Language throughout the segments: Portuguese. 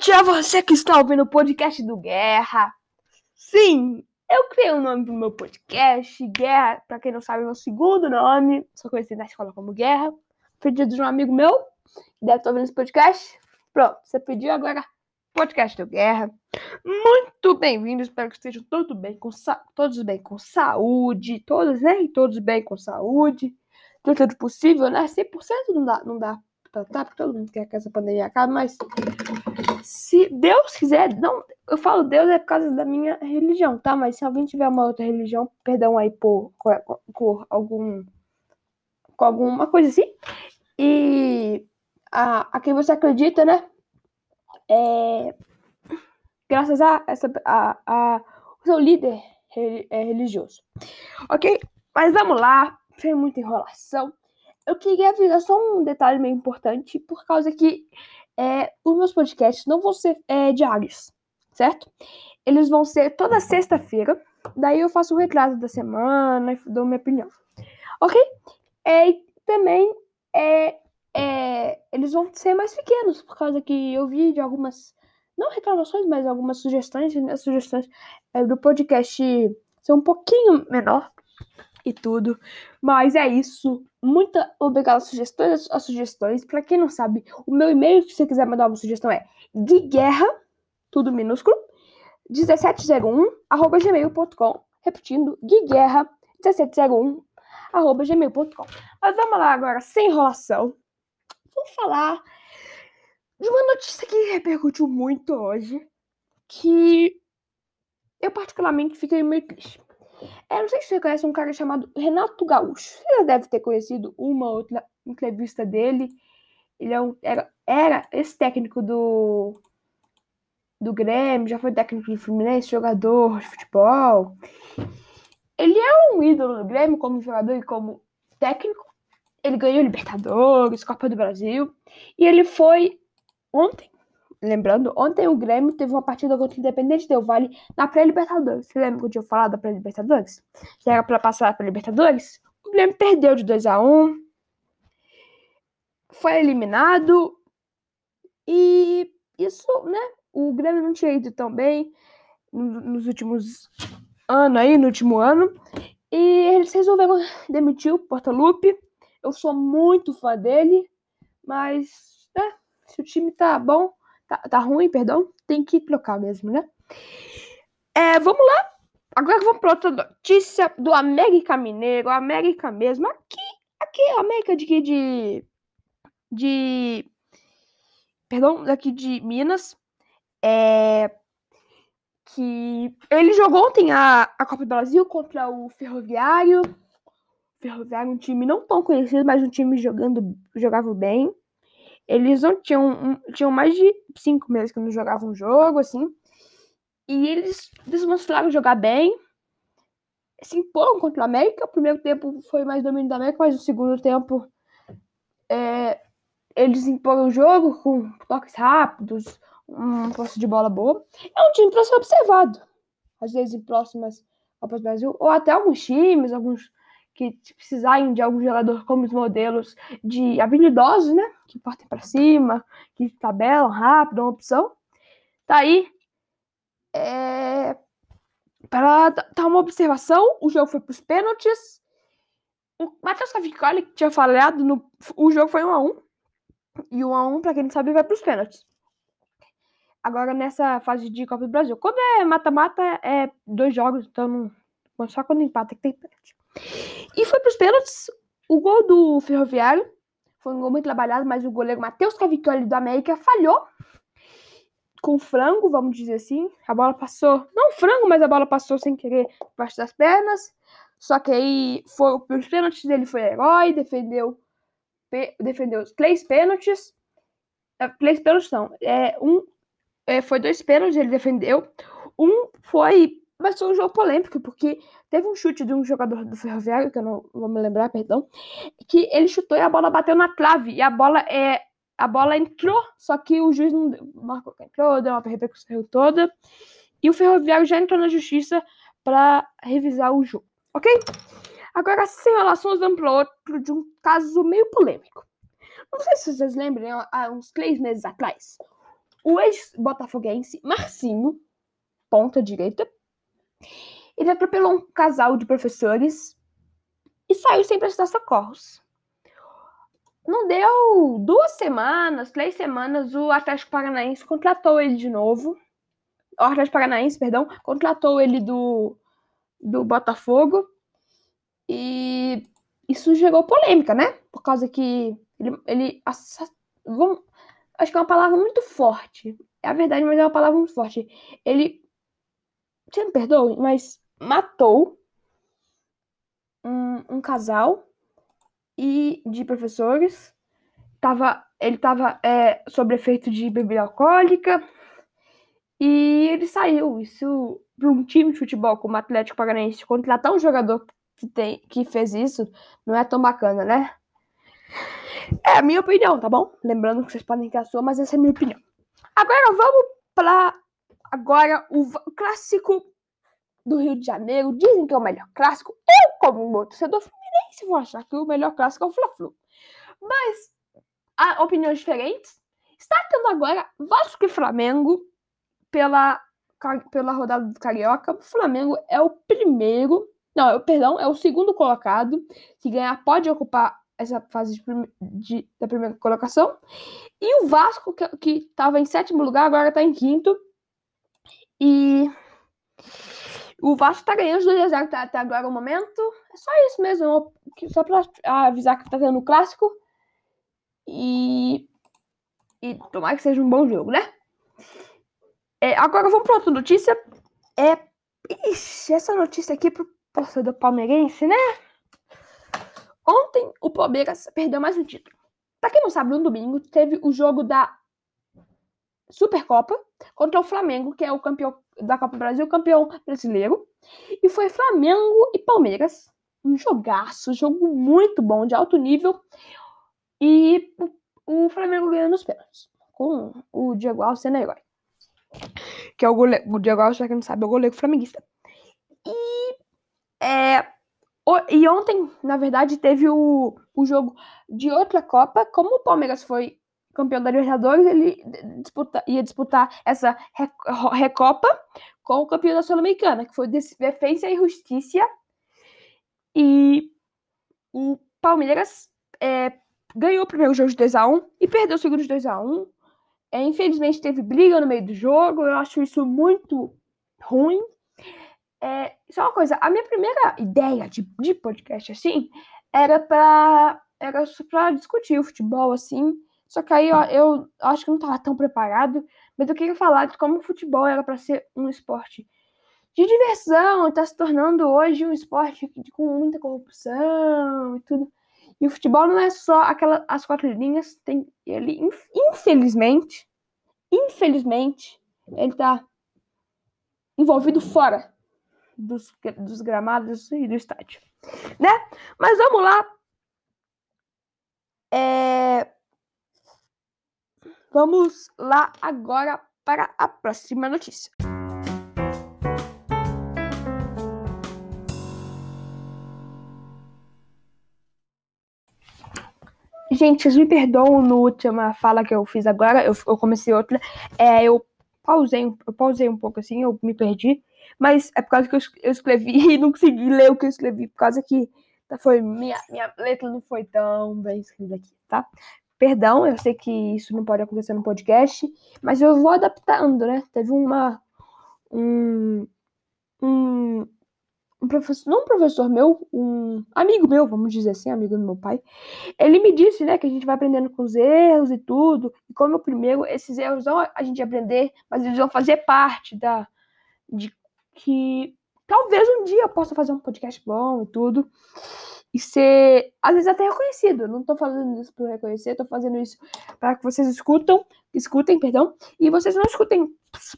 noite a você que está ouvindo o podcast do Guerra. Sim, eu criei um nome pro meu podcast, Guerra, para quem não sabe, é meu segundo nome. Sou conhecido na escola como Guerra. Pedido de um amigo meu, deve estar ouvindo esse podcast. Pronto, você pediu agora podcast do Guerra. Muito bem-vindos, espero que estejam todos bem com, todos bem com saúde, todos, né? Todos bem com saúde. Tudo possível, né? 100% não dá, não dá tá, porque todo mundo quer que essa pandemia acabe, mas se Deus quiser, não, eu falo Deus é por causa da minha religião, tá? Mas se alguém tiver uma outra religião, perdão aí por, por, por algum, com alguma coisa assim, e a, a quem você acredita, né? É, graças a, essa, a, a o seu líder é religioso. Ok? Mas vamos lá, sem muita enrolação. Eu queria avisar só um detalhe meio importante, por causa que é, os meus podcasts não vão ser é, diários, certo? Eles vão ser toda sexta-feira. Daí eu faço o retrato da semana e dou minha opinião. Ok? É, e também é, é, eles vão ser mais pequenos, por causa que eu vi de algumas, não reclamações, mas algumas sugestões, as sugestões é, do podcast ser um pouquinho menor e tudo. Mas é isso. Muito obrigado às sugestões. As sugestões. Para quem não sabe, o meu e-mail, se você quiser mandar uma sugestão, é guerra, tudo minúsculo, 1701, arroba gmail.com. Repetindo, guerra, 1701, arroba gmail.com. Mas vamos lá agora, sem enrolação. Vamos falar de uma notícia que repercutiu muito hoje, que eu particularmente fiquei meio triste. É, não sei se você conhece um cara chamado Renato Gaúcho. Você já deve ter conhecido uma outra entrevista dele. Ele é um, era, era esse técnico do, do Grêmio, já foi técnico do Fluminense, jogador de futebol. Ele é um ídolo do Grêmio como jogador e como técnico. Ele ganhou Libertadores, Copa do Brasil. E ele foi ontem Lembrando, ontem o Grêmio teve uma partida contra o Independente Del Vale na pré-Libertadores. Você lembra que eu tinha falado da pré-Libertadores? Que era para passar para Libertadores? O Grêmio perdeu de 2 a 1 foi eliminado e isso, né? O Grêmio não tinha ido tão bem nos últimos anos aí, no último ano. E eles resolveram demitir o Portalupe. Eu sou muito fã dele, mas né, se o time tá bom, Tá, tá ruim, perdão? Tem que trocar mesmo, né? É, vamos lá. Agora vamos para outra notícia do América Mineiro. América mesmo. Aqui, aqui, América de de. de perdão, daqui de Minas. É. Que ele jogou ontem a, a Copa do Brasil contra o Ferroviário. Ferroviário, um time não tão conhecido, mas um time jogando, jogava bem. Eles não tinham, tinham mais de cinco meses que não jogavam um jogo, assim. E eles demonstraram jogar bem. Se imporam contra o América. O primeiro tempo foi mais domínio da América, mas o segundo tempo é, eles imporam o jogo com toques rápidos, um posse de bola boa. É um time para ser observado. Às vezes em próximas Copas do Brasil, ou até alguns times, alguns que precisarem de algum jogador como os modelos de habilidosos, né? Que partem para cima, que tabelam rápido, uma opção. Tá aí. É... Para dar uma observação, o jogo foi para os pênaltis. O Matheus Cavicoli, que tinha falhado, no... o jogo foi 1 a 1 E 1 a 1 para quem não sabe, vai para os pênaltis. Agora, nessa fase de Copa do Brasil. Quando é mata-mata, é dois jogos, então não... só quando empata que tem pênalti. E foi para os pênaltis. O gol do Ferroviário foi um gol muito trabalhado, mas o goleiro Matheus Cavicchioli do América falhou. Com frango, vamos dizer assim. A bola passou, não frango, mas a bola passou sem querer debaixo das pernas. Só que aí foi os pênaltis ele foi herói, defendeu defendeu os três pênaltis. É, três pênaltis não. É, um, é, foi dois pênaltis, ele defendeu. Um foi mas foi um jogo polêmico, porque teve um chute de um jogador do Ferroviário, que eu não vou me lembrar, perdão, que ele chutou e a bola bateu na trave. E a bola é. A bola entrou, só que o juiz não marcou que entrou, deu uma repercussão toda. E o Ferroviário já entrou na justiça para revisar o jogo, ok? Agora, sem relações, vamos para outro de um caso meio polêmico. Não sei se vocês lembram, há uns três meses atrás, o ex-botafoguense Marcinho, ponta direita, ele atropelou um casal de professores e saiu sem prestar socorros. Não deu duas semanas, três semanas, o Atlético Paranaense contratou ele de novo. O Atlético Paranaense, perdão, contratou ele do, do Botafogo. E isso gerou polêmica, né? Por causa que ele. ele vamos, acho que é uma palavra muito forte. É a verdade, mas é uma palavra muito forte. Ele. Você me perdoe, mas matou um, um casal e de professores. Tava, ele estava é, sob efeito de bebida alcoólica e ele saiu. Isso para um time de futebol como o Atlético Paranaense contratar um jogador que, tem, que fez isso não é tão bacana, né? É a minha opinião, tá bom? Lembrando que vocês podem ter a sua, mas essa é a minha opinião. Agora vamos para agora o clássico do Rio de Janeiro. Dizem que é o melhor clássico. Eu, como um torcedor fluminense, vou achar que o melhor clássico é o Fla-Flu. Mas há opiniões diferentes. Está tendo agora Vasco e Flamengo pela, pela rodada do Carioca. O Flamengo é o primeiro, não, é perdão, é o segundo colocado. Se ganhar, pode ocupar essa fase de, de, da primeira colocação. E o Vasco, que estava em sétimo lugar, agora está em quinto. E o Vasco tá ganhando 2x0 até, até agora o momento. É só isso mesmo. Só pra avisar que tá tendo o clássico. E. E tomar que seja um bom jogo, né? É, agora vamos pra outra notícia. É. Ixi, essa notícia aqui pro torcedor palmeirense, né? Ontem o Palmeiras perdeu mais um título. Pra quem não sabe, no domingo teve o jogo da Supercopa contra o Flamengo, que é o campeão da Copa do Brasil, campeão brasileiro. E foi Flamengo e Palmeiras. Um jogaço, jogo muito bom, de alto nível. E o, Flamengo ganhou nos pênaltis. Com o Diego Alves sendo herói. Que é o goleiro. O Diego Alves, pra quem não sabe, é o goleiro flamenguista. E. É, e ontem, na verdade, teve o, o jogo de outra Copa. Como o Palmeiras foi campeão da Libertadores, ele disputa, ia disputar essa Recopa com o campeão da Sul-Americana, que foi Defesa e Justiça. E o Palmeiras é, ganhou o primeiro jogo de 2x1 e perdeu o segundo de 2x1. É, infelizmente teve briga no meio do jogo, eu acho isso muito ruim. É, só uma coisa, a minha primeira ideia de, de podcast assim era para era discutir o futebol assim só que aí eu, eu acho que não estava tão preparado, mas eu queria falar de como o futebol era para ser um esporte de diversão, está se tornando hoje um esporte com muita corrupção e tudo. E o futebol não é só aquela, as quatro linhas, tem ele, infelizmente, infelizmente, ele está envolvido fora dos, dos gramados e do estádio, né? Mas vamos lá. É, Vamos lá agora para a próxima notícia. Gente, vocês me perdoam no última fala que eu fiz agora, eu, eu comecei outra. É, eu pausei, eu pausei um pouco assim, eu me perdi. Mas é por causa que eu, eu escrevi e não consegui ler o que eu escrevi, por causa que foi minha, minha letra não foi tão bem escrita aqui, tá? Perdão, eu sei que isso não pode acontecer no podcast, mas eu vou adaptando, né? Teve uma. Um, um, um professor, não um professor meu, um amigo meu, vamos dizer assim, amigo do meu pai. Ele me disse, né, que a gente vai aprendendo com os erros e tudo. E como o primeiro, esses erros não a gente aprender, mas eles vão fazer parte da. de que talvez um dia eu possa fazer um podcast bom e tudo e ser, às vezes, até reconhecido. Eu não tô fazendo isso para reconhecer, tô fazendo isso para que vocês escutam, escutem, perdão, e vocês não escutem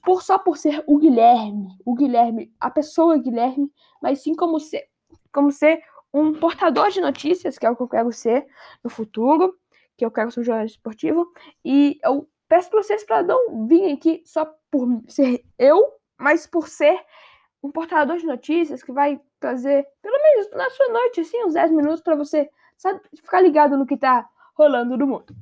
por, só por ser o Guilherme, o Guilherme, a pessoa Guilherme, mas sim como ser, como ser um portador de notícias, que é o que eu quero ser no futuro, que eu quero ser um jornalista esportivo, e eu peço para vocês para não virem aqui só por ser eu, mas por ser um portador de notícias que vai trazer, pelo na sua noite, assim, uns 10 minutos para você sabe, ficar ligado no que tá rolando no mundo.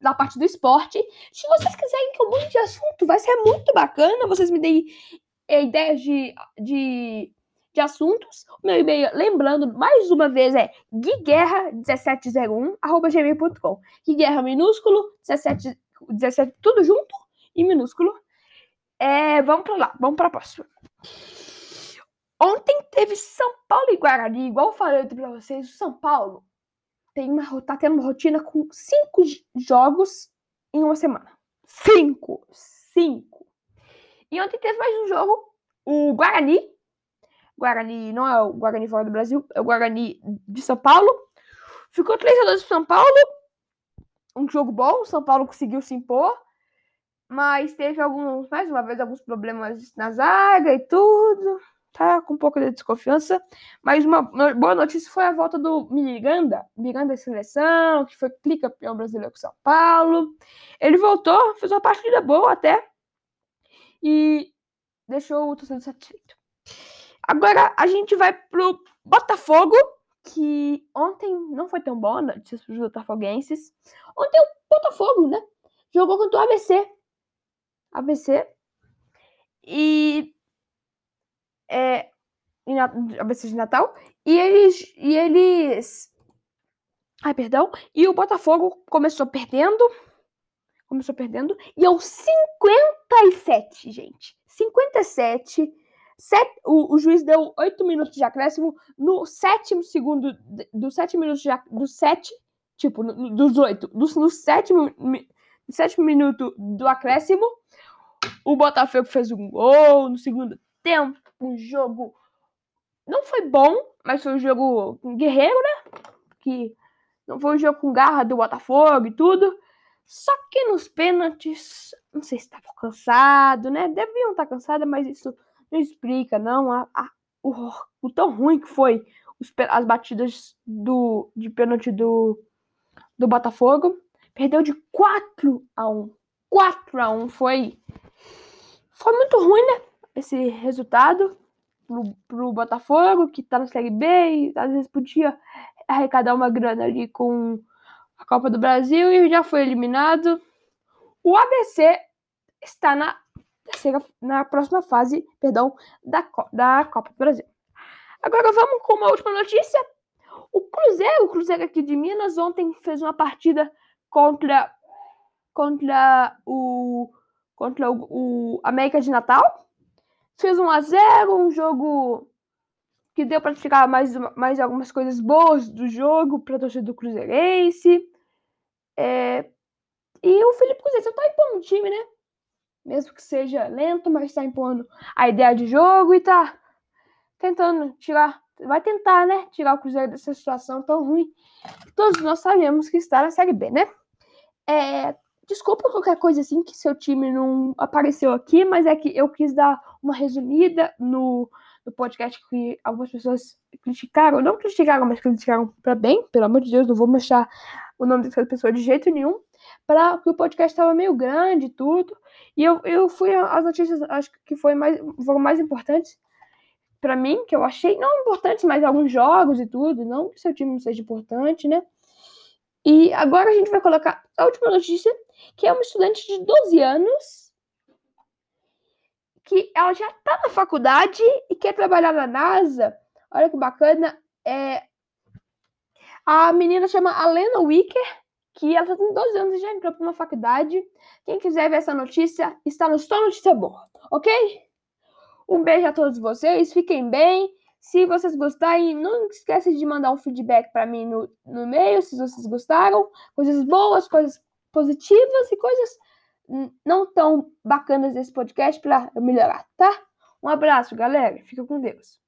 da parte do esporte. Se vocês quiserem que eu mude de assunto, vai ser muito bacana. Vocês me deem é, ideias de, de, de assuntos. O meu e-mail, lembrando, mais uma vez, é guiguerra1701, arroba gmail.com. Guiguerra minúsculo, 17, 17, tudo junto e minúsculo. É, vamos para lá, vamos para a próxima. Ontem teve São Paulo e Guarani, igual eu falei para vocês, o São Paulo tem uma, tá tendo uma rotina com cinco jogos em uma semana. Cinco! Cinco! E ontem teve mais um jogo, o Guarani. Guarani não é o Guarani fora do Brasil, é o Guarani de São Paulo. Ficou 3 a 2 pro São Paulo. Um jogo bom, o São Paulo conseguiu se impor. Mas teve alguns, mais uma vez, alguns problemas na zaga e tudo tá com um pouco de desconfiança. Mas uma boa notícia foi a volta do Miranda, Miranda da seleção, que foi tricampeão brasileiro com São Paulo. Ele voltou, fez uma partida boa até e deixou o torcedor satisfeito. Agora a gente vai pro Botafogo, que ontem não foi tão bom, notícias para os botafoguenses. Ontem o Botafogo, né? Jogou contra o ABC. ABC. E é, a ABC de Natal, e eles, e eles, ai, perdão, e o Botafogo começou perdendo, começou perdendo, e aos 57, gente, 57, set, o, o juiz deu 8 minutos de acréscimo, no sétimo segundo, do 7 minutos de, do 7, tipo, no, dos 8, do, no sétimo, no sétimo minuto do acréscimo, o Botafogo fez um gol no segundo tempo, um jogo. Não foi bom, mas foi um jogo guerreiro, né? Que não foi um jogo com garra do Botafogo e tudo. Só que nos pênaltis, não sei se estava cansado, né? Deviam estar cansados, mas isso não explica, não. A, a, o, o, tão ruim que foi os, as batidas do, de pênalti do, do Botafogo. Perdeu de 4 a 1. 4 a 1 foi. Foi muito ruim, né? Esse resultado pro, pro Botafogo, que tá na Série B, e às vezes podia arrecadar uma grana ali com a Copa do Brasil e já foi eliminado. O ABC está na terceira, na próxima fase, perdão, da, da Copa do Brasil. Agora vamos com uma última notícia. O Cruzeiro, o Cruzeiro aqui de Minas, ontem fez uma partida contra contra o contra o, o América de Natal fez 1 a 0 um jogo que deu para tirar mais, mais algumas coisas boas do jogo para torcida do Cruzeirense. É, e o Felipe Cruzeiro está impondo o time, né? Mesmo que seja lento, mas está impondo a ideia de jogo e está tentando tirar, vai tentar, né? Tirar o Cruzeiro dessa situação tão ruim. Todos nós sabemos que está na Série B, né? É, Desculpa qualquer coisa assim que seu time não apareceu aqui, mas é que eu quis dar uma resumida no, no podcast que algumas pessoas criticaram. Não criticaram, mas criticaram para bem. Pelo amor de Deus, não vou mostrar o nome dessa pessoa de jeito nenhum. Para que o podcast estava meio grande e tudo. E eu, eu fui as notícias, acho que foi mais, foram mais importantes para mim, que eu achei não importantes, mas alguns jogos e tudo. Não que seu time não seja importante, né? E agora a gente vai colocar a última notícia, que é uma estudante de 12 anos, que ela já está na faculdade e quer trabalhar na NASA. Olha que bacana. É... A menina chama Alena Wicker, que ela tem 12 anos e já entrou para uma faculdade. Quem quiser ver essa notícia, está no Só Notícia Boa, ok? Um beijo a todos vocês, fiquem bem. Se vocês gostarem, não esqueça de mandar um feedback para mim no, no e-mail, se vocês gostaram. Coisas boas, coisas positivas e coisas não tão bacanas desse podcast para melhorar, tá? Um abraço, galera. Fica com Deus.